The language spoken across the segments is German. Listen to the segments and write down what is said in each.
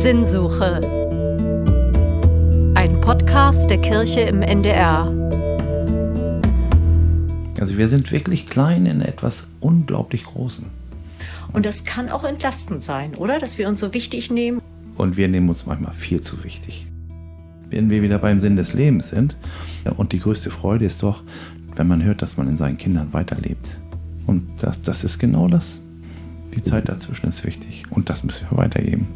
Sinnsuche. Ein Podcast der Kirche im NDR. Also wir sind wirklich klein in etwas unglaublich Großen. Und das kann auch entlastend sein, oder? Dass wir uns so wichtig nehmen. Und wir nehmen uns manchmal viel zu wichtig. Wenn wir wieder beim Sinn des Lebens sind, und die größte Freude ist doch, wenn man hört, dass man in seinen Kindern weiterlebt. Und das, das ist genau das. Die Zeit dazwischen ist wichtig und das müssen wir weitergeben.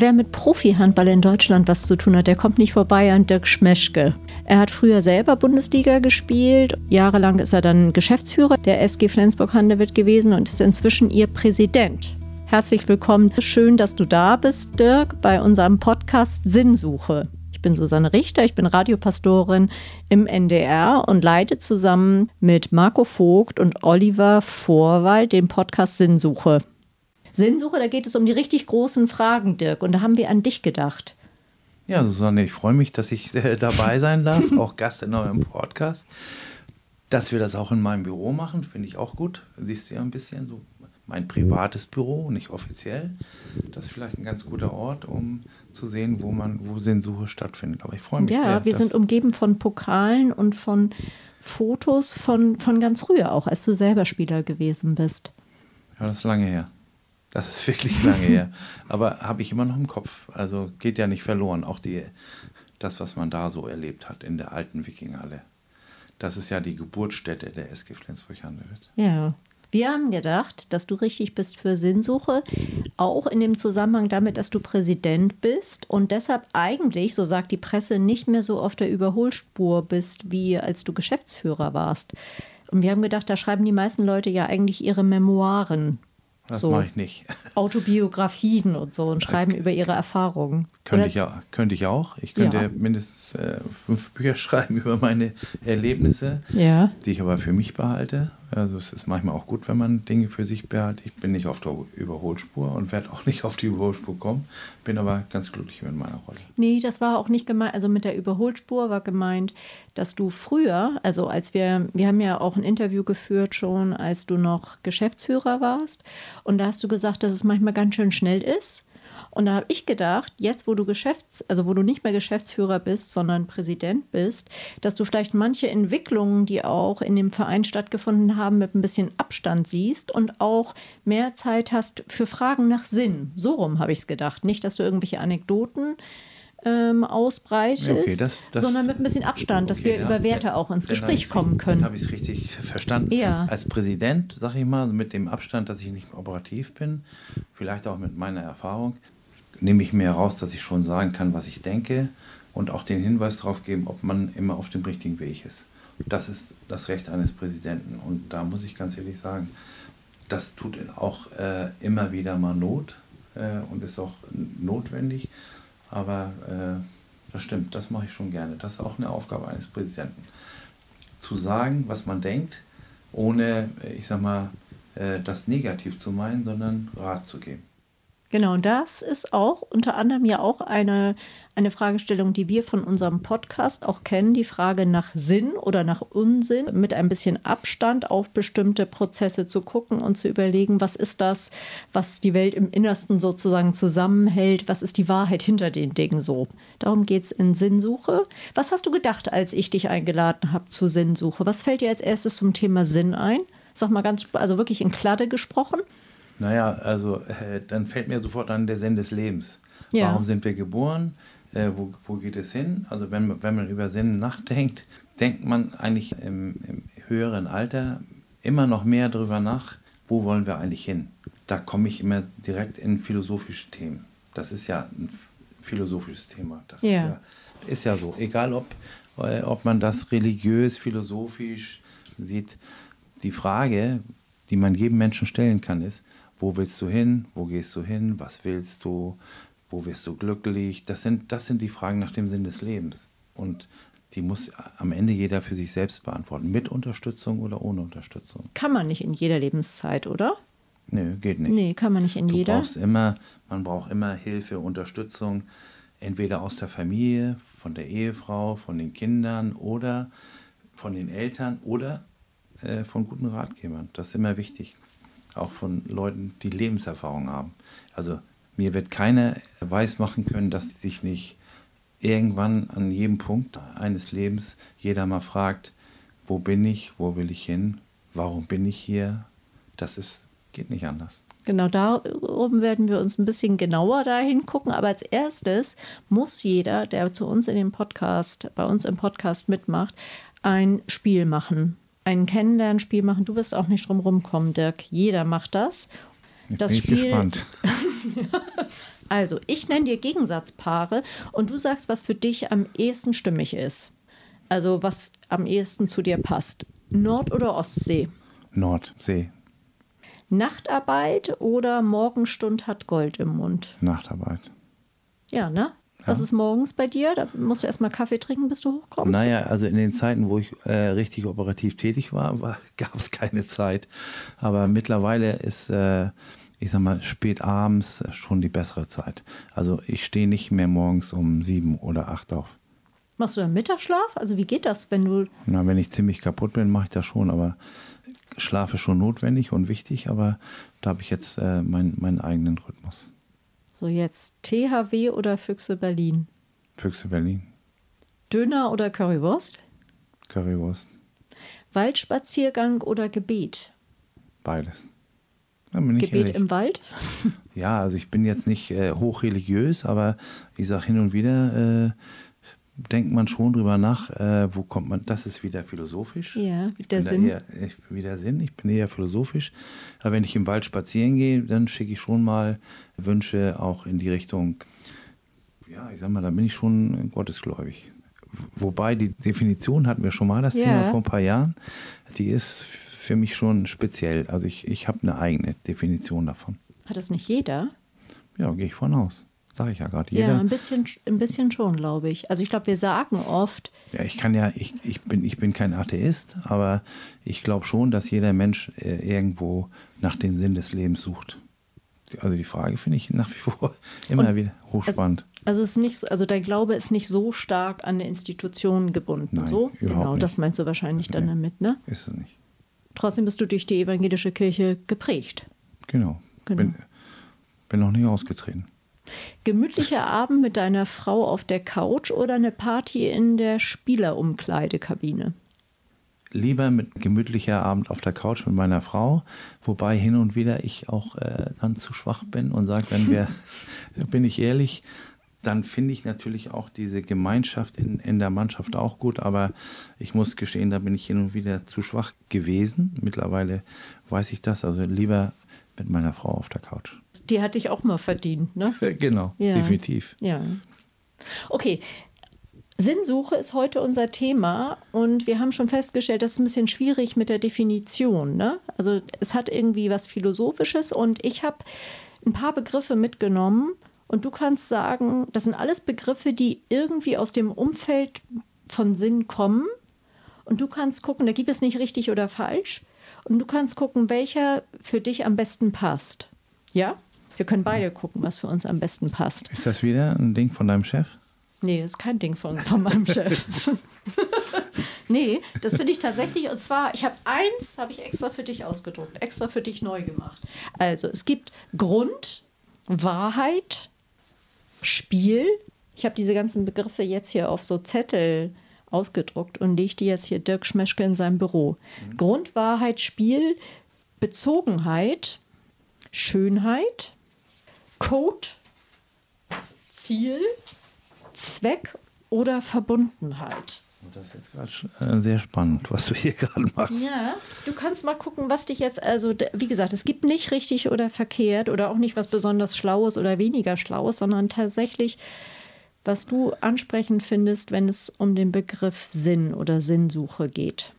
Wer mit Profi-Handball in Deutschland was zu tun hat, der kommt nicht vorbei an Dirk Schmeschke. Er hat früher selber Bundesliga gespielt. Jahrelang ist er dann Geschäftsführer der SG Flensburg-Handewitt gewesen und ist inzwischen ihr Präsident. Herzlich willkommen. Schön, dass du da bist, Dirk, bei unserem Podcast Sinnsuche. Ich bin Susanne Richter, ich bin Radiopastorin im NDR und leite zusammen mit Marco Vogt und Oliver Vorwald den Podcast Sinnsuche. Sinnsuche, da geht es um die richtig großen Fragen, Dirk. Und da haben wir an dich gedacht. Ja, Susanne, ich freue mich, dass ich äh, dabei sein darf, auch Gast in eurem Podcast. Dass wir das auch in meinem Büro machen, finde ich auch gut. Siehst du ja ein bisschen so mein privates Büro, nicht offiziell. Das ist vielleicht ein ganz guter Ort, um zu sehen, wo man, wo Sinnsuche stattfindet. Aber ich freue mich ja, sehr. Ja, wir sind umgeben von Pokalen und von Fotos von, von ganz früher auch, als du selber Spieler gewesen bist. Ja, das ist lange her. Das ist wirklich lange her. Aber habe ich immer noch im Kopf. Also geht ja nicht verloren. Auch die, das, was man da so erlebt hat in der alten Wikinghalle. Das ist ja die Geburtsstätte der SG Flensburg-Handewitt. Ja. Wir haben gedacht, dass du richtig bist für Sinnsuche, auch in dem Zusammenhang damit, dass du Präsident bist und deshalb eigentlich, so sagt die Presse, nicht mehr so auf der Überholspur bist, wie als du Geschäftsführer warst. Und wir haben gedacht, da schreiben die meisten Leute ja eigentlich ihre Memoiren. Das so mache ich nicht. Autobiografien und so und schreiben okay. über ihre Erfahrungen. Könnte ich, ja, könnte ich auch. Ich könnte ja. mindestens äh, fünf Bücher schreiben über meine Erlebnisse, ja. die ich aber für mich behalte. Also es ist manchmal auch gut, wenn man Dinge für sich behält. Ich bin nicht auf der Überholspur und werde auch nicht auf die Überholspur kommen. Bin aber ganz glücklich mit meiner Rolle. Nee, das war auch nicht gemeint. Also mit der Überholspur war gemeint, dass du früher, also als wir, wir haben ja auch ein Interview geführt schon, als du noch Geschäftsführer warst. Und da hast du gesagt, dass es manchmal ganz schön schnell ist. Und da habe ich gedacht, jetzt wo du Geschäfts-, also wo du nicht mehr Geschäftsführer bist, sondern Präsident bist, dass du vielleicht manche Entwicklungen, die auch in dem Verein stattgefunden haben, mit ein bisschen Abstand siehst und auch mehr Zeit hast für Fragen nach Sinn. So rum habe ich es gedacht. Nicht, dass du irgendwelche Anekdoten ähm, ausbreitest, okay, sondern mit ein bisschen Abstand, dass okay, wir ja, über Werte auch ins Gespräch kommen können. Habe ich es richtig verstanden. Ja. Als Präsident, sage ich mal, mit dem Abstand, dass ich nicht operativ bin, vielleicht auch mit meiner Erfahrung, nehme ich mir heraus, dass ich schon sagen kann, was ich denke und auch den Hinweis darauf geben, ob man immer auf dem richtigen Weg ist. Das ist das Recht eines Präsidenten. Und da muss ich ganz ehrlich sagen, das tut auch äh, immer wieder mal Not äh, und ist auch notwendig. Aber äh, das stimmt, das mache ich schon gerne. Das ist auch eine Aufgabe eines Präsidenten. Zu sagen, was man denkt, ohne, ich sag mal, äh, das negativ zu meinen, sondern Rat zu geben. Genau, das ist auch unter anderem ja auch eine, eine Fragestellung, die wir von unserem Podcast auch kennen, die Frage nach Sinn oder nach Unsinn, mit ein bisschen Abstand auf bestimmte Prozesse zu gucken und zu überlegen, was ist das, was die Welt im Innersten sozusagen zusammenhält, was ist die Wahrheit hinter den Dingen so. Darum geht es in Sinnsuche. Was hast du gedacht, als ich dich eingeladen habe zu Sinnsuche? Was fällt dir als erstes zum Thema Sinn ein? Sag mal ganz, also wirklich in Kladde gesprochen. Naja, also äh, dann fällt mir sofort an der Sinn des Lebens. Ja. Warum sind wir geboren? Äh, wo, wo geht es hin? Also wenn, wenn man über Sinn nachdenkt, denkt man eigentlich im, im höheren Alter immer noch mehr darüber nach, wo wollen wir eigentlich hin? Da komme ich immer direkt in philosophische Themen. Das ist ja ein philosophisches Thema. Das ja. Ist, ja, ist ja so. Egal, ob, äh, ob man das religiös, philosophisch sieht. Die Frage, die man jedem Menschen stellen kann, ist, wo willst du hin? Wo gehst du hin? Was willst du? Wo wirst du glücklich? Das sind, das sind die Fragen nach dem Sinn des Lebens. Und die muss am Ende jeder für sich selbst beantworten. Mit Unterstützung oder ohne Unterstützung. Kann man nicht in jeder Lebenszeit, oder? Nö, geht nicht. Nee, kann man nicht in du jeder. Brauchst immer, man braucht immer Hilfe, Unterstützung, entweder aus der Familie, von der Ehefrau, von den Kindern oder von den Eltern oder äh, von guten Ratgebern. Das ist immer wichtig auch von Leuten, die Lebenserfahrung haben. Also Mir wird keiner weismachen können, dass sich nicht irgendwann an jedem Punkt eines Lebens jeder mal fragt, wo bin ich, wo will ich hin, warum bin ich hier? Das ist, geht nicht anders. Genau darum werden wir uns ein bisschen genauer dahin gucken. Aber als erstes muss jeder, der zu uns in dem Podcast, bei uns im Podcast mitmacht, ein Spiel machen. Ein Kennenlernspiel machen. Du wirst auch nicht drum rumkommen, Dirk. Jeder macht das. Ich das bin Spiel, gespannt. Also, ich nenne dir Gegensatzpaare und du sagst, was für dich am ehesten stimmig ist. Also, was am ehesten zu dir passt. Nord- oder Ostsee? Nordsee, Nachtarbeit oder Morgenstund hat Gold im Mund? Nachtarbeit. Ja, ne? Was ist morgens bei dir? Da musst du erstmal Kaffee trinken, bis du hochkommst. Naja, also in den Zeiten, wo ich äh, richtig operativ tätig war, war gab es keine Zeit. Aber mittlerweile ist, äh, ich sag mal, spät abends schon die bessere Zeit. Also ich stehe nicht mehr morgens um sieben oder acht auf. Machst du dann Mittagsschlaf? Also wie geht das, wenn du Na, wenn ich ziemlich kaputt bin, mache ich das schon. Aber Schlaf ist schon notwendig und wichtig. Aber da habe ich jetzt äh, mein, meinen eigenen Rhythmus. So jetzt THW oder Füchse Berlin? Füchse Berlin, Döner oder Currywurst? Currywurst, Waldspaziergang oder Gebet? beides. Gebet ehrlich. im Wald? Ja, also ich bin jetzt nicht äh, hochreligiös, aber ich sage hin und wieder, äh, denkt man schon drüber nach, äh, wo kommt man, das ist wieder philosophisch. Ja, ich der bin Sinn. Eher, ich, wieder Sinn, ich bin eher philosophisch. Aber wenn ich im Wald spazieren gehe, dann schicke ich schon mal Wünsche auch in die Richtung, ja, ich sag mal, da bin ich schon gottesgläubig. Wobei die Definition hatten wir schon mal, das Ja. Thema vor ein paar Jahren, die ist für mich schon speziell. Also ich, ich habe eine eigene Definition davon. Hat das nicht jeder? Ja, gehe ich von aus. Sage ich ja gerade. Ja, ein bisschen, ein bisschen schon, glaube ich. Also ich glaube, wir sagen oft, Ja, ich kann ja, ich, ich, bin, ich bin kein Atheist, aber ich glaube schon, dass jeder Mensch äh, irgendwo nach dem Sinn des Lebens sucht. Also die Frage finde ich nach wie vor immer Und wieder hochspannend. Also, es ist nicht, so- also dein Glaube ist nicht so stark an eine Institution gebunden. Nein, so? Genau, nicht. das meinst du wahrscheinlich dann Nee. damit, ne? Ist es nicht. Trotzdem bist du durch die evangelische Kirche geprägt. Genau. Genau. Bin, bin noch nicht ausgetreten. Gemütlicher Abend mit deiner Frau auf der Couch oder eine Party in der Spielerumkleidekabine? Lieber mit gemütlicher Abend auf der Couch mit meiner Frau, wobei hin und wieder ich auch äh, dann zu schwach bin und sage, wenn wir, bin ich ehrlich, dann finde ich natürlich auch diese Gemeinschaft in, in der Mannschaft auch gut, aber ich muss gestehen, da bin ich hin und wieder zu schwach gewesen. Mittlerweile weiß ich das, also lieber mit meiner Frau auf der Couch. Die hatte ich auch mal verdient, ne? genau, Ja. definitiv. Ja. Okay. Sinnsuche ist heute unser Thema und wir haben schon festgestellt, das ist ein bisschen schwierig mit der Definition. Ne? Also es hat irgendwie was Philosophisches und ich habe ein paar Begriffe mitgenommen und du kannst sagen, das sind alles Begriffe, die irgendwie aus dem Umfeld von Sinn kommen und du kannst gucken, da gibt es nicht richtig oder falsch und du kannst gucken, welcher für dich am besten passt. Ja? Wir können beide gucken, was für uns am besten passt. Ist das wieder ein Ding von deinem Chef? Nee, das ist kein Ding von, von meinem Chef. nee, das finde ich tatsächlich. Und zwar, ich habe eins, habe ich extra für dich ausgedruckt, extra für dich neu gemacht. Also, es gibt Grund, Wahrheit, Spiel. Ich habe diese ganzen Begriffe jetzt hier auf so Zettel ausgedruckt und lege die jetzt hier Dirk Schmeschke in seinem Büro. Grund, Wahrheit, Spiel, Bezogenheit, Schönheit, Code, Ziel, Zweck oder Verbundenheit. Das ist jetzt gerade äh, sehr spannend, was du hier gerade machst. Ja, du kannst mal gucken, was dich jetzt, also wie gesagt, es gibt nicht richtig oder verkehrt oder auch nicht was besonders Schlaues oder weniger Schlaues, sondern tatsächlich, was du ansprechend findest, wenn es um den Begriff Sinn oder Sinnsuche geht.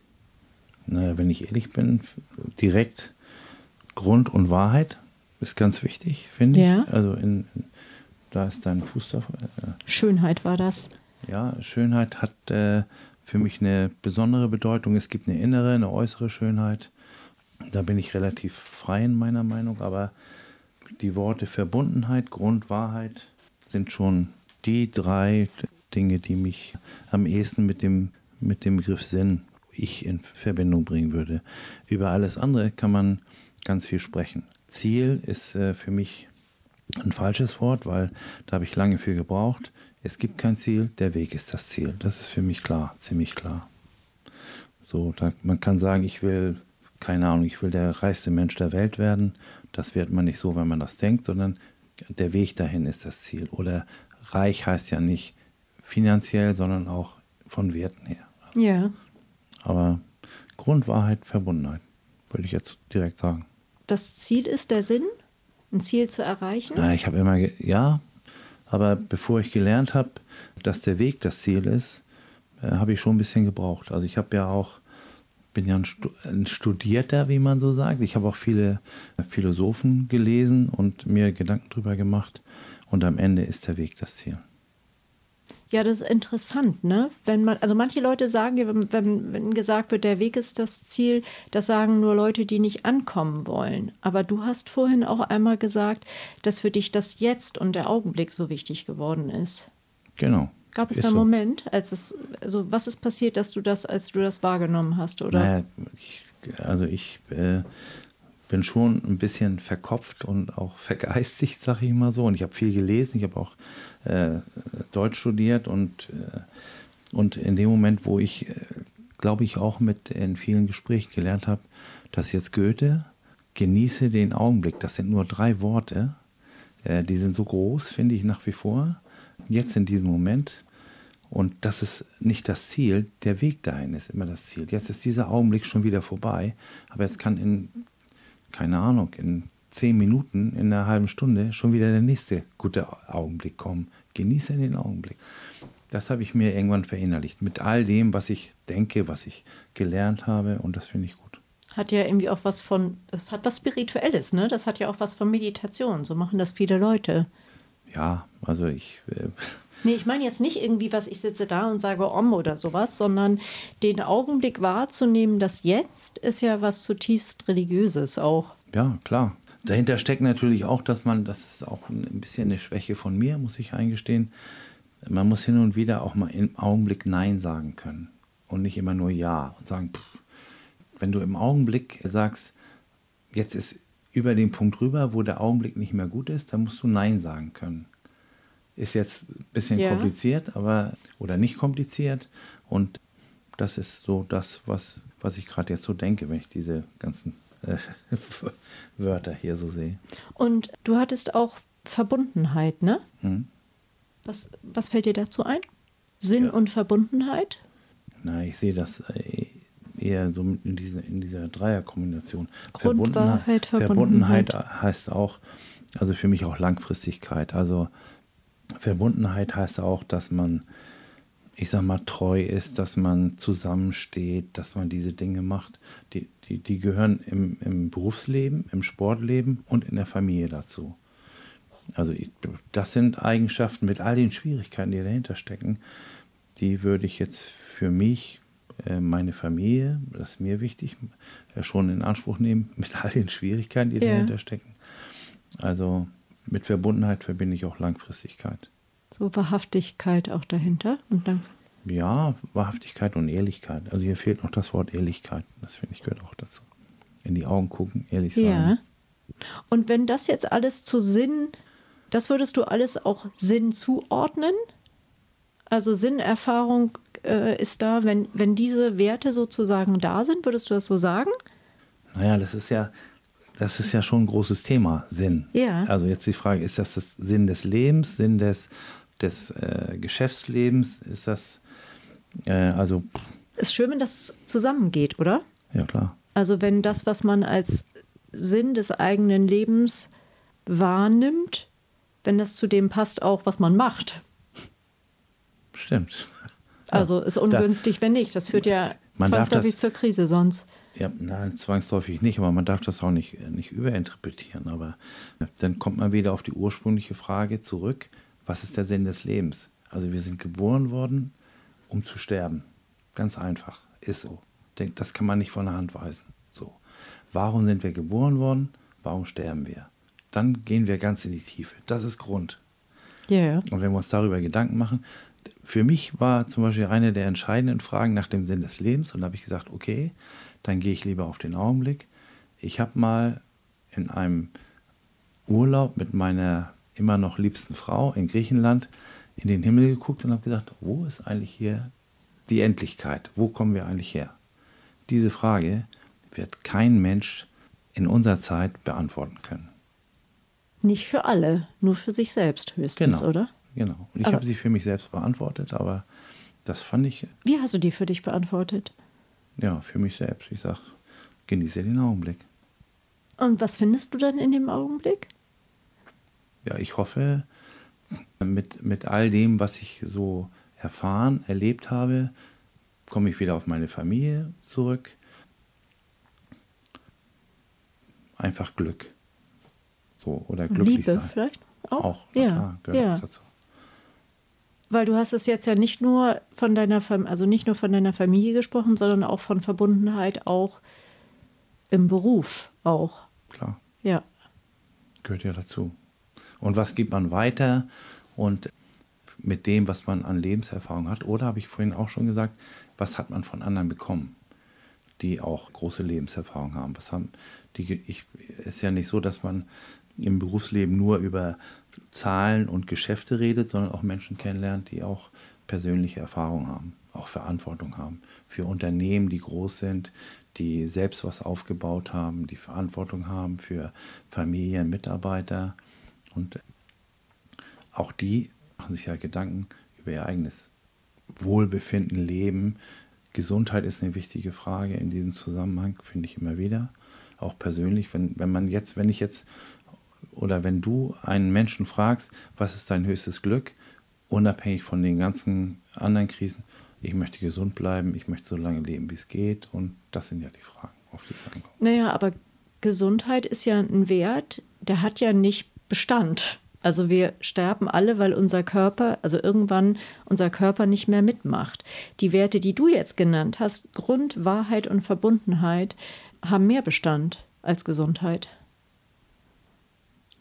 Naja, wenn ich ehrlich bin, direkt Grund und Wahrheit ist ganz wichtig, finde Ja. ich. Also in, da ist dein Fuß da. Äh, Schönheit war das. ja, Schönheit hat äh, für mich eine besondere Bedeutung. Es gibt eine innere, eine äußere Schönheit. Da bin ich relativ frei in meiner Meinung, aber die Worte Verbundenheit, Grund, Wahrheit sind schon die drei Dinge, die mich am ehesten mit dem, mit dem Begriff Sinn ich in Verbindung bringen würde. Über alles andere kann man ganz viel sprechen. Ziel ist äh, für mich ein falsches Wort, weil da habe ich lange für gebraucht. Es gibt kein Ziel, der Weg ist das Ziel. Das ist für mich klar, ziemlich klar. So, da, man kann sagen, ich will, keine Ahnung, ich will der reichste Mensch der Welt werden. Das wird man nicht so, wenn man das denkt, sondern der Weg dahin ist das Ziel. Oder reich heißt ja nicht finanziell, sondern auch von Werten her. Ja. Aber Grundwahrheit, Verbundenheit, würde ich jetzt direkt sagen. Das Ziel ist der Sinn, ein Ziel zu erreichen? Na, ich habe immer, ja, aber bevor ich gelernt habe, dass der Weg das Ziel ist, äh, habe ich schon ein bisschen gebraucht. Also ich habe ja auch, bin ja ein, ein Studierter, wie man so sagt. Ich habe auch viele Philosophen gelesen und mir Gedanken darüber gemacht. Und am Ende ist der Weg das Ziel. Ja, das ist interessant, ne? Wenn man, also manche Leute sagen, wenn, wenn, wenn gesagt wird, der Weg ist das Ziel, das sagen nur Leute, die nicht ankommen wollen. Aber du hast vorhin auch einmal gesagt, dass für dich das Jetzt und der Augenblick so wichtig geworden ist. Genau. Gab es da einen so. Moment, als es, also was ist passiert, dass du das, als du das wahrgenommen hast, oder? Naja, ich, also ich äh, bin schon ein bisschen verkopft und auch vergeistigt, sage ich mal so. Und ich habe viel gelesen, ich habe auch äh, Deutsch studiert und, äh, und in dem Moment, wo ich, äh, glaube ich, auch mit in vielen Gesprächen gelernt habe, dass jetzt Goethe, genieße den Augenblick, das sind nur drei Worte, äh, die sind so groß, finde ich nach wie vor, jetzt in diesem Moment. Und das ist nicht das Ziel, der Weg dahin ist immer das Ziel. Jetzt ist dieser Augenblick schon wieder vorbei, aber jetzt kann in keine Ahnung, in zehn Minuten, in einer halben Stunde schon wieder der nächste gute Augenblick kommen. Genieße den Augenblick. Das habe ich mir irgendwann verinnerlicht. Mit all dem, was ich denke, was ich gelernt habe und das finde ich gut. Hat ja irgendwie auch was von, das hat was Spirituelles, ne? Das hat ja auch was von Meditation. So machen das viele Leute. Ja, also ich. Äh, Nee, ich meine jetzt nicht irgendwie, was ich sitze da und sage Om oder sowas, sondern den Augenblick wahrzunehmen, das Jetzt ist ja was zutiefst Religiöses auch. Ja, klar. Dahinter steckt natürlich auch, dass man, das ist auch ein bisschen eine Schwäche von mir, muss ich eingestehen. Man muss hin und wieder auch mal im Augenblick Nein sagen können und nicht immer nur Ja und sagen, pff. wenn du im Augenblick sagst, jetzt ist über den Punkt rüber, wo der Augenblick nicht mehr gut ist, dann musst du Nein sagen können. Ist jetzt ein bisschen ja. kompliziert, aber oder nicht kompliziert. Und das ist so das, was, was ich gerade jetzt so denke, wenn ich diese ganzen äh, Wörter hier so sehe. Und du hattest auch Verbundenheit, ne? Hm. Was, was fällt dir dazu ein? Sinn ja. und Verbundenheit? Na, ich sehe das äh, eher so in, diese, in dieser Dreierkombination. Verbundenheit, Verbundenheit heißt auch, also für mich auch Langfristigkeit. Also Verbundenheit heißt auch, dass man, ich sag mal, treu ist, dass man zusammensteht, dass man diese Dinge macht. Die, die, die gehören im, im Berufsleben, im Sportleben und in der Familie dazu. Also ich, das sind Eigenschaften mit all den Schwierigkeiten, die dahinter stecken, die würde ich jetzt für mich, äh, meine Familie, das ist mir wichtig, äh, schon in Anspruch nehmen, mit all den Schwierigkeiten, die yeah. dahinter stecken. Also mit Verbundenheit verbinde ich auch Langfristigkeit. So Wahrhaftigkeit auch dahinter und dann. Ja, Wahrhaftigkeit und Ehrlichkeit. Also hier fehlt noch das Wort Ehrlichkeit. Das finde ich gehört auch dazu. In die Augen gucken, ehrlich sein. Ja. Und wenn das jetzt alles zu Sinn, das würdest du alles auch Sinn zuordnen? Also Sinnerfahrung äh, ist da, wenn, wenn diese Werte sozusagen da sind, würdest du das so sagen? Naja, das ist ja, das ist ja schon ein großes Thema, Sinn. Ja. Also jetzt die Frage, ist das das Sinn des Lebens, Sinn des, des äh, Geschäftslebens? Ist das, äh, also... Ist schön, wenn das zusammengeht, oder? Ja, klar. Also wenn das, was man als Sinn des eigenen Lebens wahrnimmt, wenn das zu dem passt, auch was man macht. Stimmt. Also ist ungünstig, da, wenn nicht. Das führt ja zwangsläufig zur Krise sonst. Ja, nein, zwangsläufig nicht, aber man darf das auch nicht, nicht überinterpretieren. Aber dann kommt man wieder auf die ursprüngliche Frage zurück, was ist der Sinn des Lebens? Also wir sind geboren worden, um zu sterben. Ganz einfach, ist so. Das kann man nicht von der Hand weisen. So. Warum sind wir geboren worden? Warum sterben wir? Dann gehen wir ganz in die Tiefe. Das ist Grund. Yeah. Und wenn wir uns darüber Gedanken machen, für mich war zum Beispiel eine der entscheidenden Fragen nach dem Sinn des Lebens und da habe ich gesagt, okay, dann gehe ich lieber auf den Augenblick. Ich habe mal in einem Urlaub mit meiner immer noch liebsten Frau in Griechenland in den Himmel geguckt und habe gesagt, wo ist eigentlich hier die Endlichkeit? Wo kommen wir eigentlich her? Diese Frage wird kein Mensch in unserer Zeit beantworten können. Nicht für alle, nur für sich selbst höchstens, Genau. oder? Genau. Und ich habe sie für mich selbst beantwortet, aber das fand ich, Wie hast du die für dich beantwortet? Ja, für mich selbst. Ich sage, genieße den Augenblick. Und was findest du dann in dem Augenblick? Ja, ich hoffe, mit, mit all dem, was ich so erfahren, erlebt habe, komme ich wieder auf meine Familie zurück. Einfach Glück. So, oder glücklich Liebe sein. vielleicht? Auch, Auch, ja, klar, gehört ja. dazu. Weil du hast es jetzt ja nicht nur von deiner Fam also nicht nur von deiner Familie gesprochen, sondern auch von Verbundenheit auch im Beruf auch. Klar, Ja. gehört ja dazu. Und was gibt man weiter? Und mit dem, was man an Lebenserfahrung hat, oder habe ich vorhin auch schon gesagt, was hat man von anderen bekommen, die auch große Lebenserfahrung haben? Was haben die? Ich ist ja nicht so, dass man im Berufsleben nur über Zahlen und Geschäfte redet, sondern auch Menschen kennenlernt, die auch persönliche Erfahrung haben, auch Verantwortung haben für Unternehmen, die groß sind, die selbst was aufgebaut haben, die Verantwortung haben für Familien, Mitarbeiter und auch die machen sich ja Gedanken über ihr eigenes Wohlbefinden, Leben. Gesundheit ist eine wichtige Frage in diesem Zusammenhang, finde ich immer wieder. Auch persönlich, wenn, wenn man jetzt, wenn ich jetzt oder wenn du einen Menschen fragst, was ist dein höchstes Glück, unabhängig von den ganzen anderen Krisen, ich möchte gesund bleiben, ich möchte so lange leben, wie es geht. Und das sind ja die Fragen, auf die es ankommt. Naja, aber Gesundheit ist ja ein Wert, der hat ja nicht Bestand. Also wir sterben alle, weil unser Körper, also irgendwann unser Körper nicht mehr mitmacht. Die Werte, die du jetzt genannt hast, Grund, Wahrheit und Verbundenheit, haben mehr Bestand als Gesundheit.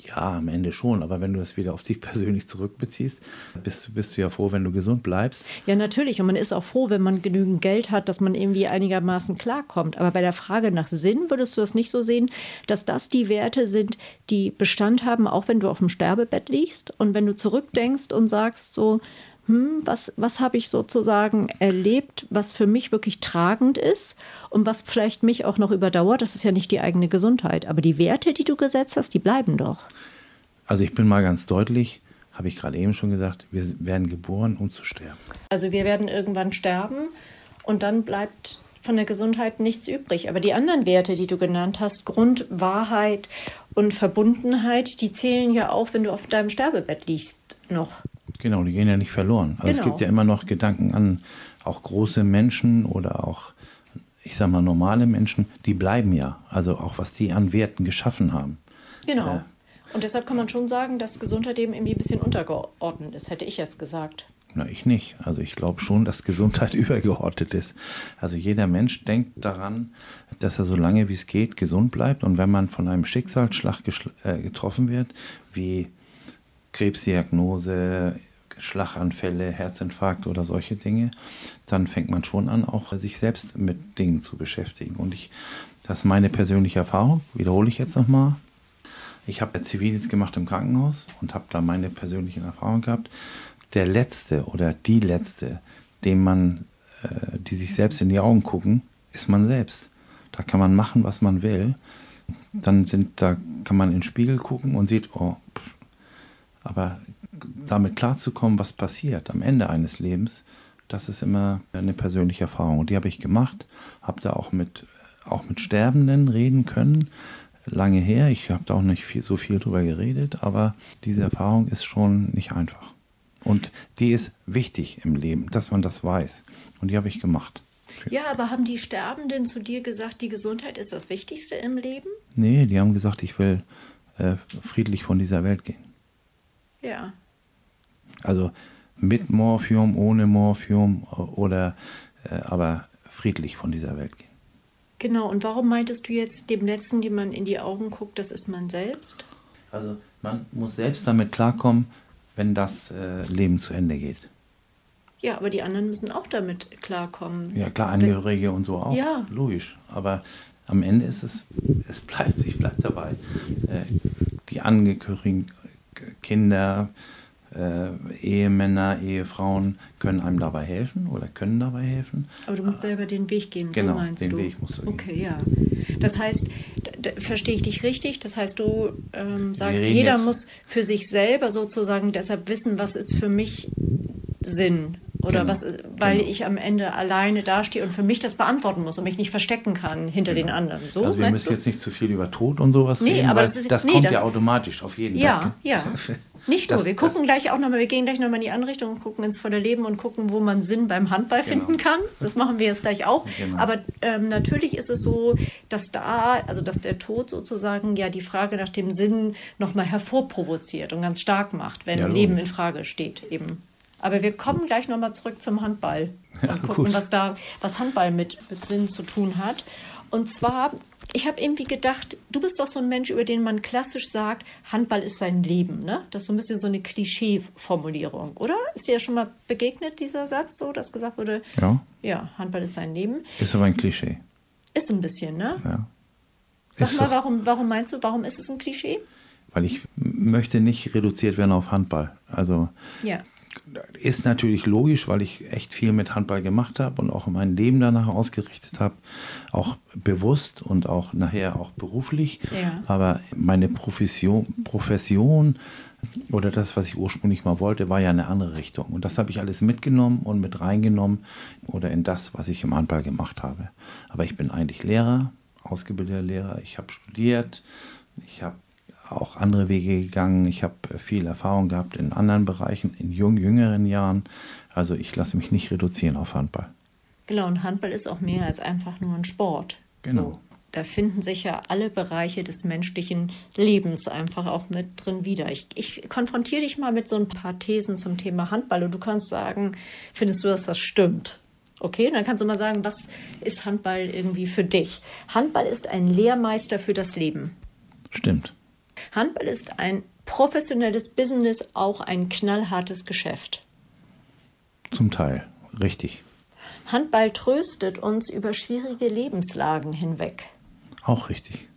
Ja, am Ende schon, aber wenn du es wieder auf dich persönlich zurückbeziehst, bist, bist du ja froh, wenn du gesund bleibst. Ja, natürlich. Und man ist auch froh, wenn man genügend Geld hat, dass man irgendwie einigermaßen klarkommt. Aber bei der Frage nach Sinn würdest du das nicht so sehen, dass das die Werte sind, die Bestand haben, auch wenn du auf dem Sterbebett liegst und wenn du zurückdenkst und sagst so, hm, was, was habe ich sozusagen erlebt, was für mich wirklich tragend ist und was vielleicht mich auch noch überdauert. Das ist ja nicht die eigene Gesundheit. Aber die Werte, die du gesetzt hast, die bleiben doch. Also ich bin mal ganz deutlich, habe ich gerade eben schon gesagt, wir werden geboren, um zu sterben. Also wir werden irgendwann sterben und dann bleibt von der Gesundheit nichts übrig. Aber die anderen Werte, die du genannt hast, Grund, Wahrheit und Verbundenheit, die zählen ja auch, wenn du auf deinem Sterbebett liegst, noch. Genau, die gehen ja nicht verloren. Also es Genau. gibt ja immer noch Gedanken an auch große Menschen oder auch, ich sag mal, normale Menschen, die bleiben ja. Also auch was die an Werten geschaffen haben. Genau. Ja. Und deshalb kann man schon sagen, dass Gesundheit dem irgendwie ein bisschen untergeordnet ist, hätte ich jetzt gesagt. Na, ich nicht. Also ich glaube schon, dass Gesundheit übergeordnet ist. Also jeder Mensch denkt daran, dass er so lange wie es geht gesund bleibt. Und wenn man von einem Schicksalsschlag äh, getroffen wird, wie Krebsdiagnose, Schlaganfälle, Herzinfarkt oder solche Dinge, dann fängt man schon an, auch sich selbst mit Dingen zu beschäftigen. Und ich, das ist meine persönliche Erfahrung, wiederhole ich jetzt nochmal. Ich habe Zivildienst gemacht im Krankenhaus und habe da meine persönlichen Erfahrungen gehabt. Der letzte oder die letzte, dem man, äh, die sich selbst in die Augen gucken, ist man selbst. Da kann man machen, was man will. Dann sind, da kann man in den Spiegel gucken und sieht, oh, pff. aber damit klarzukommen, was passiert am Ende eines Lebens, das ist immer eine persönliche Erfahrung. Und die habe ich gemacht, habe da auch mit, auch mit Sterbenden reden können, lange her. Ich habe da auch nicht viel, so viel drüber geredet, aber diese Erfahrung ist schon nicht einfach. Und die ist wichtig im Leben, dass man das weiß. Und die habe ich gemacht. Ja, aber haben die Sterbenden zu dir gesagt, die Gesundheit ist das Wichtigste im Leben? Nee, die haben gesagt, ich will äh, friedlich von dieser Welt gehen. Ja. Also mit Morphium, ohne Morphium oder äh, aber friedlich von dieser Welt gehen. Genau, und warum meintest du jetzt dem Letzten, dem man in die Augen guckt, das ist man selbst? Also man muss selbst damit klarkommen, wenn das äh, Leben zu Ende geht. Ja, aber die anderen müssen auch damit klarkommen. Ja klar, Angehörige und so auch. Ja. Logisch. Aber am Ende ist es, es bleibt, ich bleibe dabei. Äh, die Angehörigen Kinder, äh, Ehemänner, Ehefrauen können einem dabei helfen oder können dabei helfen. Aber du musst selber den Weg gehen, Genau, so meinst den du. Weg musst du gehen. Okay, ja. Das heißt, verstehe ich dich richtig? Das heißt, du ähm, sagst, jeder jetzt- muss für sich selber sozusagen deshalb wissen, was ist für mich Sinn. Oder Genau, was, weil genau. ich am Ende alleine dastehe und für mich das beantworten muss und mich nicht verstecken kann hinter den anderen. So, also wir müssen du? jetzt nicht zu viel über Tod und sowas Nee, reden, aber weil das ist- das nee, kommt das- ja automatisch auf jeden Ja, Fall. ja. Nicht nur. Das- wir gucken gleich auch nochmal, wir gehen gleich nochmal in die andere Richtung und gucken ins volle Leben und gucken, wo man Sinn beim Handball Genau. finden kann. Das machen wir jetzt gleich auch. Genau. Aber ähm, natürlich ist es so, dass da, also dass der Tod sozusagen ja die Frage nach dem Sinn nochmal hervorprovoziert und ganz stark macht, wenn Ja, Leben in Frage steht eben. Aber wir kommen gleich nochmal zurück zum Handball Ja, und gucken, gut. was da, was Handball mit, mit Sinn zu tun hat. Und zwar, ich habe irgendwie gedacht, du bist doch so ein Mensch, über den man klassisch sagt, Handball ist sein Leben, ne? Das ist so ein bisschen so eine Klischee-Formulierung, oder? Ist dir ja schon mal begegnet, dieser Satz, so, dass gesagt wurde, Ja, ja, Handball ist sein Leben? ist aber ein Klischee. Ist ein bisschen, ne? Ja. Sag Ist mal, warum, warum meinst du, warum ist es ein Klischee? Weil ich möchte nicht reduziert werden auf Handball. Also Ja. Ist natürlich logisch, weil ich echt viel mit Handball gemacht habe und auch mein Leben danach ausgerichtet habe, auch bewusst und auch nachher auch beruflich. Ja. Aber meine Profession, Profession oder das, was ich ursprünglich mal wollte, war ja eine andere Richtung. Und das habe ich alles mitgenommen und mit reingenommen oder in das, was ich im Handball gemacht habe. Aber ich bin eigentlich Lehrer, ausgebildeter Lehrer. Ich habe studiert, ich habe auch andere Wege gegangen. Ich habe viel Erfahrung gehabt in anderen Bereichen, in jung, jüngeren Jahren. Also ich lasse mich nicht reduzieren auf Handball. Genau, und Handball ist auch mehr als einfach nur ein Sport. Genau. So, da finden sich ja alle Bereiche des menschlichen Lebens einfach auch mit drin wieder. Ich, ich konfrontiere dich mal mit so ein paar Thesen zum Thema Handball und du kannst sagen, findest du, dass das stimmt? Okay, dann kannst du mal sagen, was ist Handball irgendwie für dich? Handball ist ein Lehrmeister für das Leben. Stimmt. Handball ist ein professionelles Business, auch ein knallhartes Geschäft. Zum Teil. Richtig. Handball tröstet uns über schwierige Lebenslagen hinweg. Auch richtig.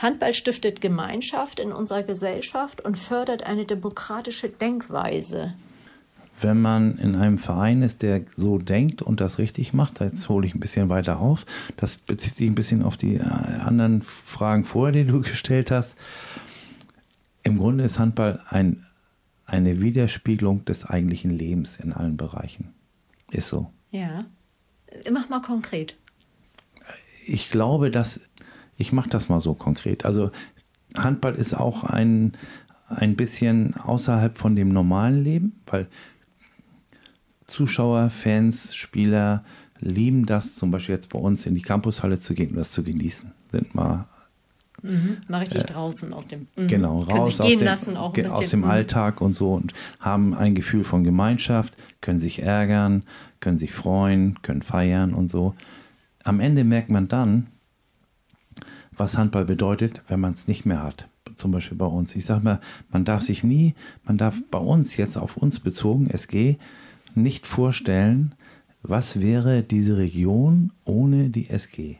Handball stiftet Gemeinschaft in unserer Gesellschaft und fördert eine demokratische Denkweise. Wenn man in einem Verein ist, der so denkt und das richtig macht, jetzt hole ich ein bisschen weiter auf, das bezieht sich ein bisschen auf die äh, anderen Fragen vorher, die du gestellt hast. Im Grunde ist Handball ein, eine Widerspiegelung des eigentlichen Lebens in allen Bereichen. Ist so. Ja. Mach mal konkret. ich glaube, dass ich mache das mal so konkret. Also Handball ist auch ein, ein bisschen außerhalb von dem normalen Leben, weil Zuschauer, Fans, Spieler lieben das, zum Beispiel jetzt bei uns in die Campushalle zu gehen und das zu genießen. Sind mal Mal richtig draußen aus dem. Mhm. genau raus aus, dem, lassen, aus dem mhm. Alltag und so und haben ein Gefühl von Gemeinschaft, können sich ärgern, können sich freuen, können feiern und so. Am Ende merkt man dann, was Handball bedeutet, wenn man es nicht mehr hat. Zum Beispiel bei uns. Ich sage mal, man darf sich nie, man darf bei uns jetzt auf uns bezogen, SG, nicht vorstellen, was wäre diese Region ohne die SG.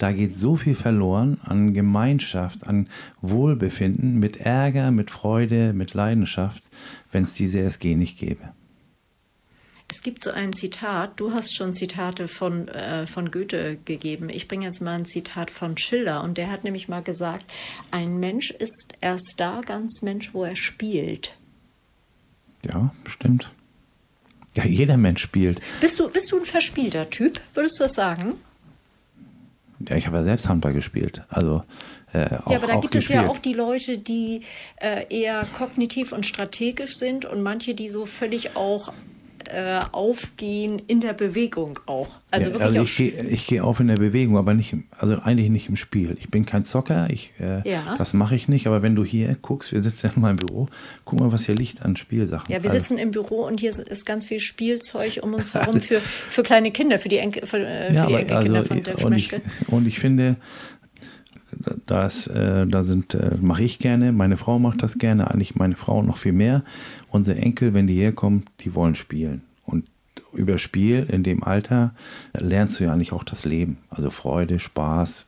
Da geht so viel verloren an Gemeinschaft, an Wohlbefinden, mit Ärger, mit Freude, mit Leidenschaft, wenn es diese SG nicht gäbe. Es gibt so ein Zitat, du hast schon Zitate von, äh, von Goethe gegeben. Ich bringe jetzt mal ein Zitat von Schiller und der hat nämlich mal gesagt, ein Mensch ist erst da ganz Mensch, wo er spielt. Ja, bestimmt. Ja, jeder Mensch spielt. Bist du, bist du ein verspielter Typ? Würdest du das sagen? Ja, ich habe ja selbst Handball gespielt. Also äh, auch, ja, aber da gibt es ja auch die Leute, die äh, eher kognitiv und strategisch sind und manche, die so völlig auch äh, aufgehen in der Bewegung auch. Also Ja, wirklich also ich gehe ich gehe auf in der Bewegung, aber nicht, im, also eigentlich nicht im Spiel. Ich bin kein Zocker, ich, äh, Ja. das mache ich nicht. Aber wenn du hier guckst, wir sitzen ja in meinem Büro, guck mal, was hier liegt an Spielsachen. Ja, wir Also, sitzen im Büro und hier ist ganz viel Spielzeug um uns herum für, für kleine Kinder, für die, Enkel, für, äh, ja, für die Enkelkinder also, von Dirk und ich, und ich finde, das, äh, da sind, äh, mache ich gerne, meine Frau macht das gerne, eigentlich meine Frau noch viel mehr. Unsere Enkel, wenn die herkommen, die wollen spielen. Und über Spiel in dem Alter lernst du ja eigentlich auch das Leben. Also Freude, Spaß.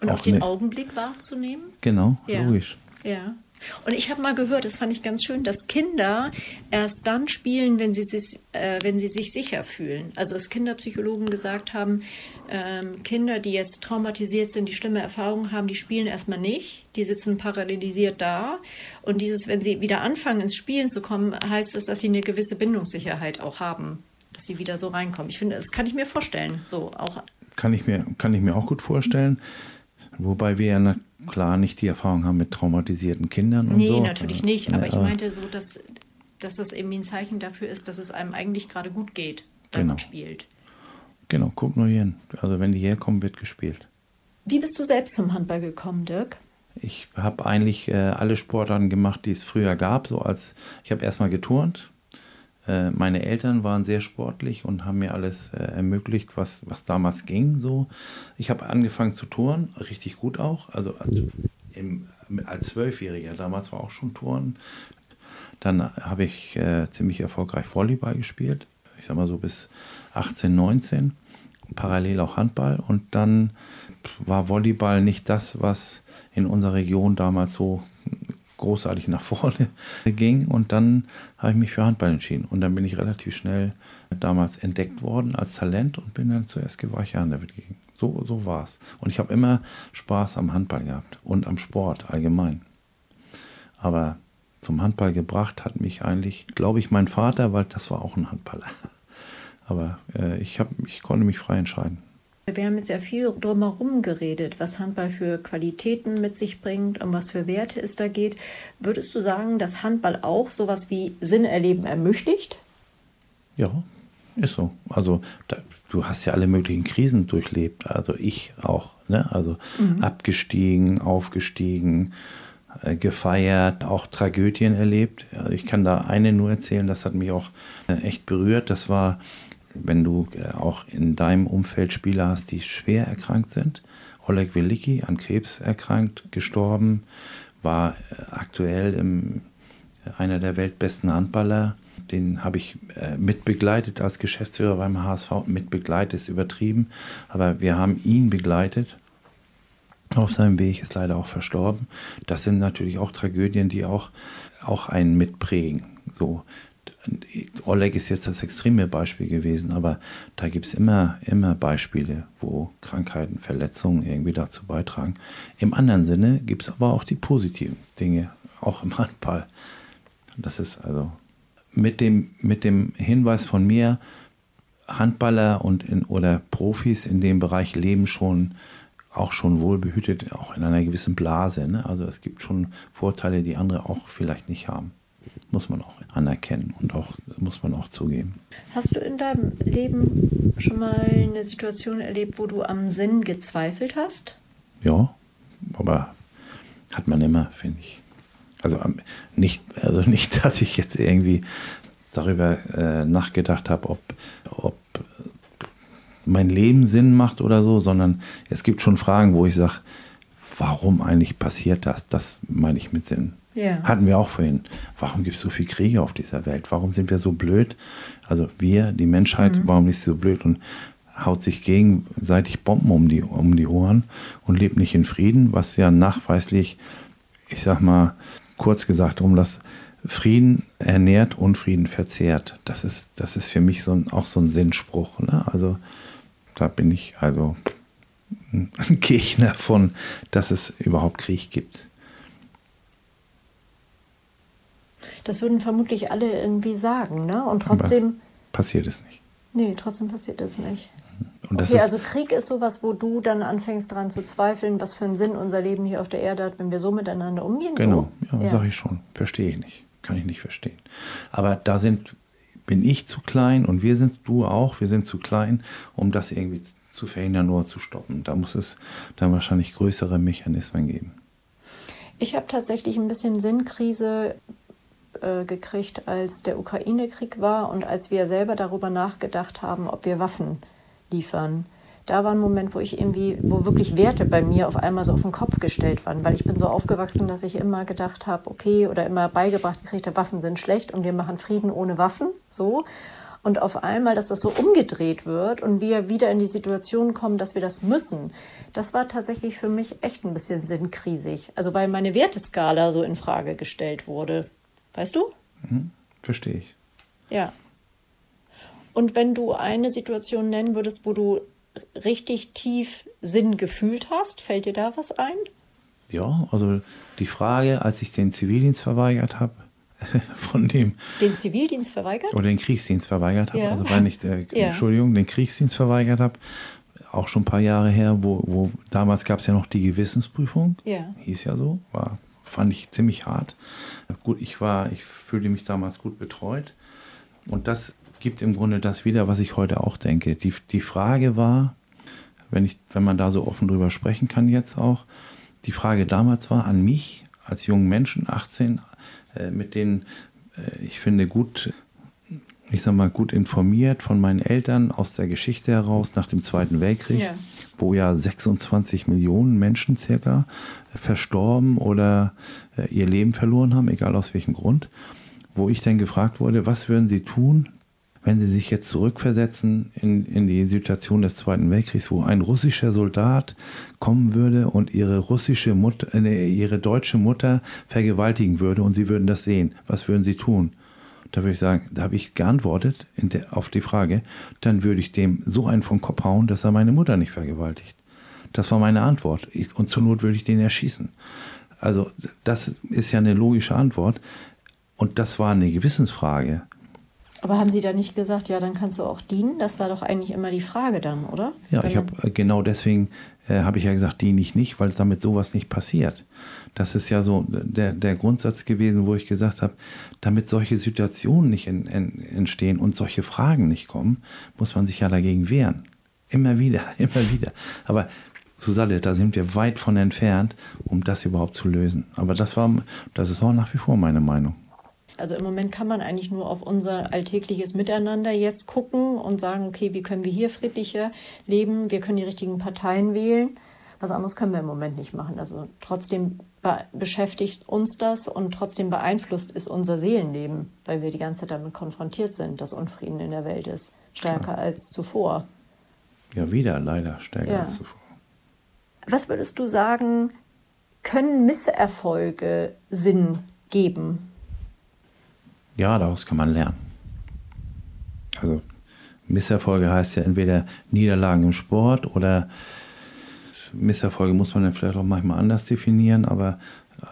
Und auch den eine- Augenblick wahrzunehmen. Genau, Ja. logisch. Ja. Und ich habe mal gehört, das fand ich ganz schön, dass Kinder erst dann spielen, wenn sie sich, äh, wenn sie sich sicher fühlen. Also dass Kinderpsychologen gesagt haben, ähm, Kinder, die jetzt traumatisiert sind, die schlimme Erfahrungen haben, die spielen erstmal nicht. Die sitzen paralysiert da. Und dieses, wenn sie wieder anfangen, ins Spielen zu kommen, heißt es, dass sie eine gewisse Bindungssicherheit auch haben. Dass sie wieder so reinkommen. Ich finde, das kann ich mir vorstellen. So auch. Kann ich mir, kann ich mir auch gut vorstellen. Wobei wir ja na klar nicht die Erfahrung haben mit traumatisierten Kindern und nee, so. Nee, natürlich nicht. Aber ich meinte so, dass, dass das irgendwie ein Zeichen dafür ist, dass es einem eigentlich gerade gut geht, wenn Genau. man spielt. Genau, guck nur hier hin. Also wenn die herkommen, wird gespielt. Wie bist du selbst zum Handball gekommen, Dirk? Ich habe eigentlich äh, alle Sportarten gemacht, die es früher gab. So als ich habe erstmal geturnt. Äh, meine Eltern waren sehr sportlich und haben mir alles äh, ermöglicht, was, was damals ging. So, ich habe angefangen zu turnen, richtig gut auch. Also, also im, als Zwölfjähriger damals war auch schon Turnen. Dann habe ich äh, ziemlich erfolgreich Volleyball gespielt. Ich sag mal so bis 18, 19. Parallel auch Handball. Und dann war Volleyball nicht das, was in unserer Region damals so großartig nach vorne ging. Und dann habe ich mich für Handball entschieden. Und dann bin ich relativ schnell damals entdeckt worden als Talent und bin dann zur SG Weichern gegangen. So, so war es. Und ich habe immer Spaß am Handball gehabt und am Sport allgemein. Aber zum Handball gebracht hat mich eigentlich, glaube ich, mein Vater, weil das war auch ein Handballer. Aber äh, ich, hab, ich konnte mich frei entscheiden. Wir haben jetzt ja viel drumherum geredet, was Handball für Qualitäten mit sich bringt, um was für Werte es da geht. Würdest du sagen, dass Handball auch sowas wie Sinnerleben ermöglicht? Ja, ist so. Also da, du hast ja alle möglichen Krisen durchlebt. Also ich auch. Ne? Also abgestiegen, aufgestiegen, äh, gefeiert, auch Tragödien erlebt. Also ich kann da eine nur erzählen, das hat mich auch äh, echt berührt. Das war, wenn du äh, auch in deinem Umfeld Spieler hast, die schwer erkrankt sind. Oleg Wilicki an Krebs erkrankt, gestorben, war äh, aktuell im, einer der weltbesten Handballer. Den habe ich äh, mitbegleitet als Geschäftsführer beim HSV. Mitbegleitet ist übertrieben, aber wir haben ihn begleitet. Auf seinem Weg ist leider auch verstorben. Das sind natürlich auch Tragödien, die auch, auch einen mitprägen. So, Oleg ist jetzt das extreme Beispiel gewesen, aber da gibt es immer, immer Beispiele, wo Krankheiten, Verletzungen irgendwie dazu beitragen. Im anderen Sinne gibt es aber auch die positiven Dinge, auch im Handball. Das ist also mit dem, mit dem Hinweis von mir, Handballer und in, oder Profis in dem Bereich leben schon auch schon wohlbehütet, auch in einer gewissen Blase. Ne? Also es gibt schon Vorteile, die andere auch vielleicht nicht haben. Muss man auch anerkennen und auch muss man auch zugeben. Hast du in deinem Leben schon mal eine Situation erlebt, wo du am Sinn gezweifelt hast? Ja, aber hat man immer, finde ich. Also ähm, nicht, also nicht, dass ich jetzt irgendwie darüber äh, nachgedacht habe, ob, ob mein Leben Sinn macht oder so, sondern es gibt schon Fragen, wo ich sage, warum eigentlich passiert das? Das meine ich mit Sinn. Ja. Hatten wir auch vorhin. Warum gibt es so viele Kriege auf dieser Welt? Warum sind wir so blöd? Also wir, die Menschheit, warum ist sie so blöd und haut sich gegenseitig Bomben um die, um die Ohren und lebt nicht in Frieden, was ja nachweislich, ich sag mal, kurz gesagt, um das Frieden ernährt, Unfrieden verzehrt. Das ist, das ist für mich so ein, auch so ein Sinnspruch. Ne? Also da bin ich also ein Gegner von, dass es überhaupt Krieg gibt. Das würden vermutlich alle irgendwie sagen, ne? Und trotzdem, Passiert es nicht. nee, trotzdem passiert das nicht. Und Okay, also Krieg ist sowas, wo du dann anfängst dran zu zweifeln, was für einen Sinn unser Leben hier auf der Erde hat, wenn wir so miteinander umgehen. Genau, so? ja, sage ich schon. Verstehe ich nicht. Kann ich nicht verstehen. Aber da sind, bin ich zu klein und wir sind, du auch, wir sind zu klein, um das irgendwie zu verhindern oder zu stoppen. Da muss es dann wahrscheinlich größere Mechanismen geben. Ich habe tatsächlich ein bisschen Sinnkrise äh, gekriegt, als der Ukraine-Krieg war und als wir selber darüber nachgedacht haben, ob wir Waffen liefern. Da war ein Moment, wo ich irgendwie, wo wirklich Werte bei mir auf einmal so auf den Kopf gestellt waren, weil ich bin so aufgewachsen, dass ich immer gedacht habe, okay, oder immer beigebracht gekriegt habe, Waffen sind schlecht und wir machen Frieden ohne Waffen, so. und auf einmal, dass das so umgedreht wird und wir wieder in die Situation kommen, dass wir das müssen, das war tatsächlich für mich echt ein bisschen sinnkrisig. Also weil meine Werteskala so in Frage gestellt wurde. Weißt du? Mhm, verstehe ich. Ja. Und wenn du eine Situation nennen würdest, wo du richtig tief Sinn gefühlt hast, fällt dir da was ein? Ja, also die Frage, als ich den Zivildienst verweigert habe, von dem. Den Zivildienst verweigert? Oder den Kriegsdienst verweigert habe. Ja. Also weil ich, äh, Ja. Entschuldigung, den Kriegsdienst verweigert habe. Auch schon ein paar Jahre her, wo, wo damals gab es ja noch die Gewissensprüfung. Ja. Hieß ja so. War, fand ich ziemlich hart. Gut, ich war, ich fühlte mich damals gut betreut. Und das gibt im Grunde das wieder, was ich heute auch denke. Die, die Frage war, wenn, ich, wenn man da so offen drüber sprechen kann jetzt auch, die Frage damals war an mich als jungen Menschen, 18, äh, mit denen äh, ich finde gut, ich sag mal, gut informiert von meinen Eltern aus der Geschichte heraus nach dem Zweiten Weltkrieg, Ja. wo ja 26 Millionen Menschen circa äh, verstorben oder äh, ihr Leben verloren haben, egal aus welchem Grund, wo ich dann gefragt wurde, was würden sie tun, wenn Sie sich jetzt zurückversetzen in, in die Situation des Zweiten Weltkriegs, wo ein russischer Soldat kommen würde und ihre russische Mutter, äh, ihre deutsche Mutter vergewaltigen würde und Sie würden das sehen, was würden Sie tun? Da würde ich sagen, da habe ich geantwortet der, auf die Frage, dann würde ich dem so einen vom Kopf hauen, dass er meine Mutter nicht vergewaltigt. Das war meine Antwort. Ich, und zur Not würde ich den erschießen. Also das ist ja eine logische Antwort. Und das war eine Gewissensfrage. Aber haben Sie da nicht gesagt, ja, dann kannst du auch dienen? Das war doch eigentlich immer die Frage dann, oder? Ja, ich habe genau deswegen äh, habe ich ja gesagt, diene ich nicht, weil damit sowas nicht passiert. Das ist ja so der, der Grundsatz gewesen, wo ich gesagt habe, damit solche Situationen nicht en, en, entstehen und solche Fragen nicht kommen, muss man sich ja dagegen wehren. Immer wieder, immer wieder. Aber Susanne, da sind wir weit von entfernt, um das überhaupt zu lösen. Aber das war, das ist auch nach wie vor meine Meinung. Also im Moment kann man eigentlich nur auf unser alltägliches Miteinander jetzt gucken und sagen, okay, wie können wir hier friedlicher leben? Wir können die richtigen Parteien wählen. Was anderes können wir im Moment nicht machen. Also trotzdem be beschäftigt uns das und trotzdem beeinflusst ist unser Seelenleben, weil wir die ganze Zeit damit konfrontiert sind, dass Unfrieden in der Welt ist. Stärker als zuvor. Ja, wieder leider stärker Ja. als zuvor. Was würdest du sagen, können Misserfolge Sinn geben? Ja, daraus kann man lernen. Also Misserfolge heißt ja entweder Niederlagen im Sport oder Misserfolge muss man dann vielleicht auch manchmal anders definieren, aber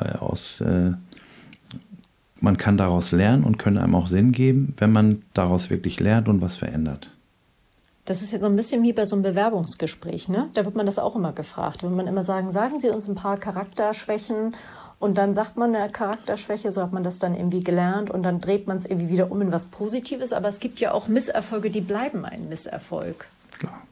äh, aus, äh, man kann daraus lernen und können einem auch Sinn geben, wenn man daraus wirklich lernt und was verändert. Das ist jetzt so ein bisschen wie bei so einem Bewerbungsgespräch, ne? Da wird man das auch immer gefragt. Wenn man immer sagen, sagen Sie uns ein paar Charakterschwächen und dann sagt man eine Charakterschwäche, so hat man das dann irgendwie gelernt und dann dreht man es irgendwie wieder um in was Positives. Aber es gibt ja auch Misserfolge, die bleiben ein Misserfolg. Klar.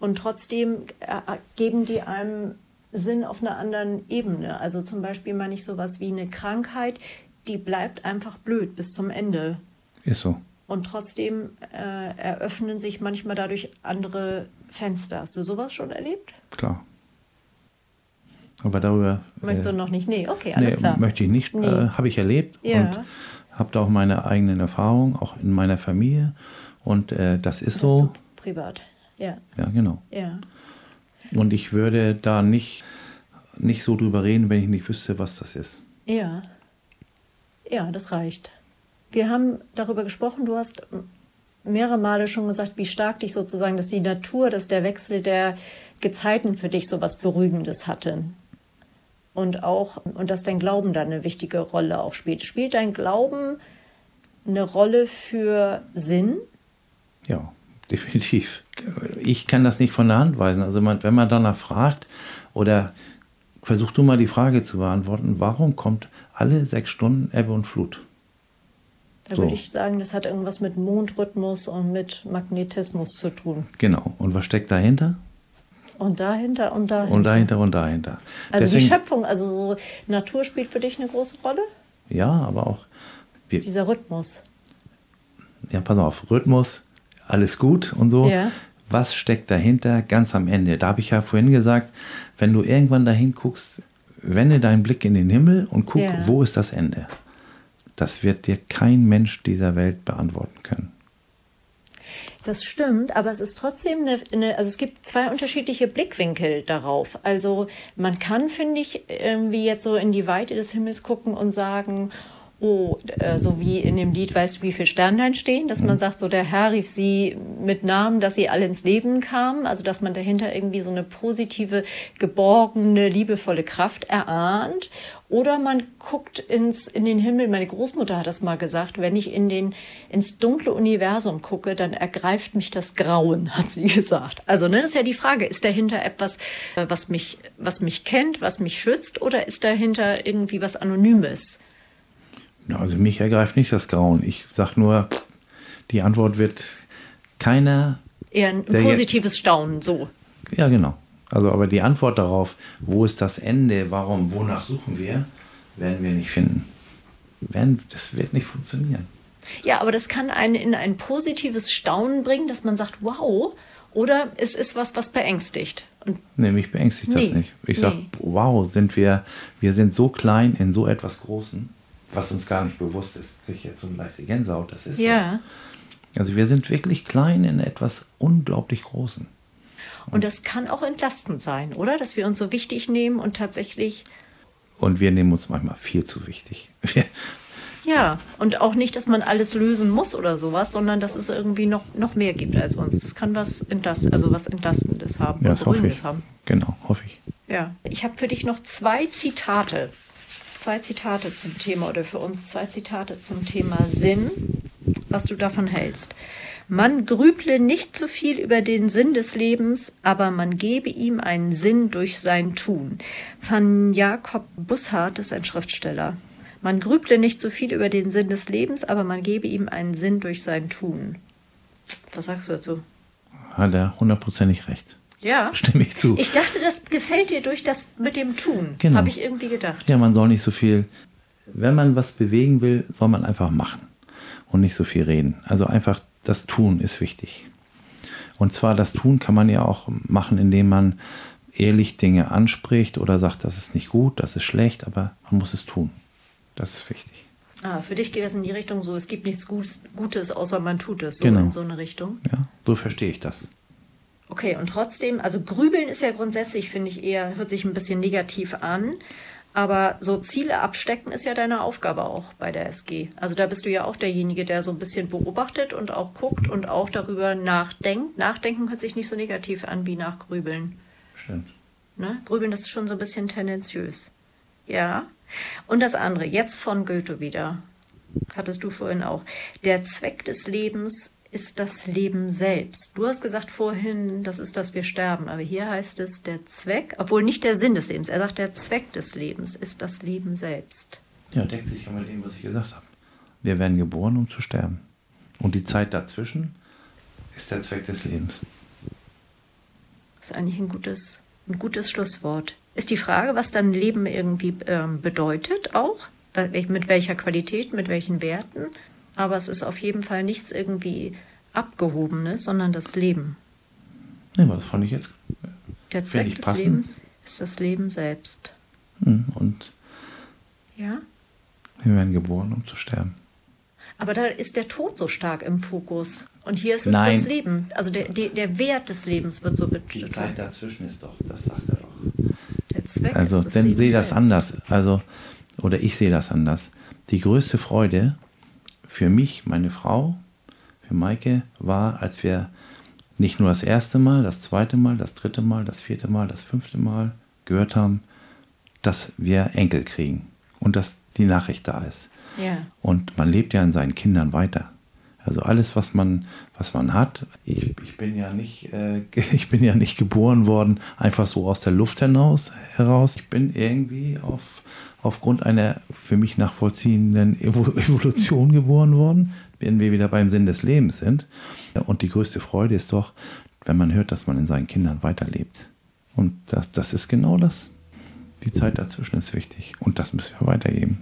Und trotzdem äh, geben die einem Sinn auf einer anderen Ebene. Also zum Beispiel meine ich sowas wie eine Krankheit, die bleibt einfach blöd bis zum Ende. Ist so. Und trotzdem äh, eröffnen sich manchmal dadurch andere Fenster. Hast du sowas schon erlebt? Klar. Aber darüber Möchtest äh, du noch nicht? Nee, okay, alles nee, klar. möchte ich nicht. Nee. Äh, habe ich erlebt Ja. und habe da auch meine eigenen Erfahrungen, auch in meiner Familie. Und äh, das ist Das ist so. privat. Ja, Ja, genau. ja. Und ich würde da nicht, nicht so drüber reden, wenn ich nicht wüsste, was das ist. Ja. Ja, das reicht. Wir haben darüber gesprochen, du hast mehrere Male schon gesagt, wie stark dich sozusagen, dass die Natur, dass der Wechsel der Gezeiten für dich so was Beruhigendes hatte. Und auch, und dass dein Glauben da eine wichtige Rolle auch spielt. Spielt dein Glauben eine Rolle für Sinn? Ja, definitiv. Ich kann das nicht von der Hand weisen. Also man, wenn man danach fragt oder versuch du mal die Frage zu beantworten, warum kommt alle sechs Stunden Ebbe und Flut? Da So. würde ich sagen, das hat irgendwas mit Mondrhythmus und mit Magnetismus zu tun. Genau. Und was steckt dahinter? Und dahinter und dahinter. Und dahinter und dahinter. Also die Deswegen- Schöpfung, also so Natur spielt für dich eine große Rolle? Ja, aber auch, wir, Dieser Rhythmus. ja, pass auf, Rhythmus, alles gut und so. Ja. Was steckt dahinter ganz am Ende? Da habe ich ja vorhin gesagt, wenn du irgendwann dahin guckst, wende deinen Blick in den Himmel und guck, Ja. wo ist das Ende? Das wird dir kein Mensch dieser Welt beantworten können. Das stimmt, aber es ist trotzdem eine, eine, also es gibt zwei unterschiedliche Blickwinkel darauf. Also man kann, finde ich, irgendwie jetzt so in die Weite des Himmels gucken und sagen, oh, äh, so wie in dem Lied, weißt du, wie viele Sternlein stehen, dass man sagt, so der Herr rief sie mit Namen, dass sie alle ins Leben kamen, also dass man dahinter irgendwie so eine positive, geborgene, liebevolle Kraft erahnt. Oder man guckt ins, in den Himmel. Meine Großmutter hat das mal gesagt. Wenn ich in den, ins dunkle Universum gucke, dann ergreift mich das Grauen, hat sie gesagt. Also, ne, das ist ja die Frage. Ist dahinter etwas, äh, was mich, was mich kennt, was mich schützt? Oder ist dahinter irgendwie was Anonymes? Also mich ergreift nicht das Grauen. Ich sage nur, die Antwort wird keiner. Eher ein positives Staunen, so. Ja, genau. Also, aber die Antwort darauf, wo ist das Ende, warum, wonach suchen wir, werden wir nicht finden. Werden, das wird nicht funktionieren. Ja, aber das kann einen in ein positives Staunen bringen, dass man sagt, wow, oder es ist was, was beängstigt. Und nee, mich beängstigt nee, das nicht. Ich nee. sage, wow, sind wir, wir sind so klein in so etwas Großen was uns gar nicht bewusst ist, kriege ich jetzt so eine leichte Gänsehaut. Das ist ja. So. Also wir sind wirklich klein in etwas unglaublich Großen. Und, das kann auch entlastend sein, oder? Dass wir uns so wichtig nehmen und tatsächlich. Und wir nehmen uns manchmal viel zu wichtig. ja, und auch nicht, dass man alles lösen muss oder sowas, sondern dass es irgendwie noch, noch mehr gibt als uns. Das kann was entlast, also was Entlastendes haben, ja, das hoffe ich. haben. Genau, hoffe ich. Ja, ich habe für dich noch zwei Zitate zwei Zitate zum Thema oder für uns zwei Zitate zum Thema Sinn, was du davon hältst. Man grüble nicht zu viel über den Sinn des Lebens, aber man gebe ihm einen Sinn durch sein Tun. Von Jakob Bussard ist ein Schriftsteller. Man grüble nicht zu viel über den Sinn des Lebens, aber man gebe ihm einen Sinn durch sein Tun. Was sagst du dazu? Hat er hundertprozentig recht. Ja. Stimme ich zu. Ich dachte, das gefällt dir durch das mit dem Tun. Genau. Habe ich irgendwie gedacht. Ja, man soll nicht so viel. Wenn man was bewegen will, soll man einfach machen und nicht so viel reden. Also einfach das Tun ist wichtig. Und zwar das Tun kann man ja auch machen, indem man ehrlich Dinge anspricht oder sagt, das ist nicht gut, das ist schlecht, aber man muss es tun. Das ist wichtig. Ah, für dich geht das in die Richtung so, es gibt nichts Gutes, außer man tut es, so genau. in so eine Richtung. Ja, so verstehe ich das. Okay, und trotzdem, also grübeln ist ja grundsätzlich, finde ich, eher, hört sich ein bisschen negativ an. Aber so Ziele abstecken ist ja deine Aufgabe auch bei der SG. Also da bist du ja auch derjenige, der so ein bisschen beobachtet und auch guckt und auch darüber nachdenkt. Nachdenken hört sich nicht so negativ an wie nachgrübeln. Stimmt. Ne? Grübeln, das ist schon so ein bisschen tendenziös. Ja. Und das andere, jetzt von Goethe wieder. Hattest du vorhin auch. Der Zweck des Lebens ist das Leben selbst. Du hast gesagt vorhin, das ist, dass wir sterben, aber hier heißt es der Zweck, obwohl nicht der Sinn des Lebens. Er sagt, der Zweck des Lebens ist das Leben selbst. Ja, deckt sich ja mit dem, was ich gesagt habe. Wir werden geboren, um zu sterben. Und die Zeit dazwischen ist der Zweck des Lebens. Das ist eigentlich ein gutes, ein gutes Schlusswort. Ist die Frage, was dann Leben irgendwie ähm, bedeutet auch? Mit welcher Qualität, mit welchen Werten? Aber es ist auf jeden Fall nichts irgendwie Abgehobenes, sondern das Leben. Ja, aber das fand ich jetzt. Der Zweck des passend. Lebens ist das Leben selbst. Hm, und ja? wir werden geboren, um zu sterben. Aber da ist der Tod so stark im Fokus. Und hier ist es Nein. das Leben. Also der, der, der Wert des Lebens wird so betont. Die Zeit dazwischen ist doch, das sagt er doch. Der Zweck also, ist das dann sehe das anders. Also, oder ich sehe das anders. Die größte Freude für mich, meine Frau, für Maike war, als wir nicht nur das erste Mal, das zweite Mal, das dritte Mal, das vierte Mal, das fünfte Mal gehört haben, dass wir Enkel kriegen und dass die Nachricht da ist. Ja. Und man lebt ja in seinen Kindern weiter. Also alles, was man, was man hat. Ich, ich bin ja nicht, äh, ich bin ja nicht geboren worden einfach so aus der Luft hinaus heraus. Ich bin irgendwie auf aufgrund einer für mich nachvollziehenden Evolution geboren worden, wenn wir wieder beim Sinn des Lebens sind. Und die größte Freude ist doch, wenn man hört, dass man in seinen Kindern weiterlebt. Und das, das ist genau das. Die Zeit dazwischen ist wichtig und das müssen wir weitergeben.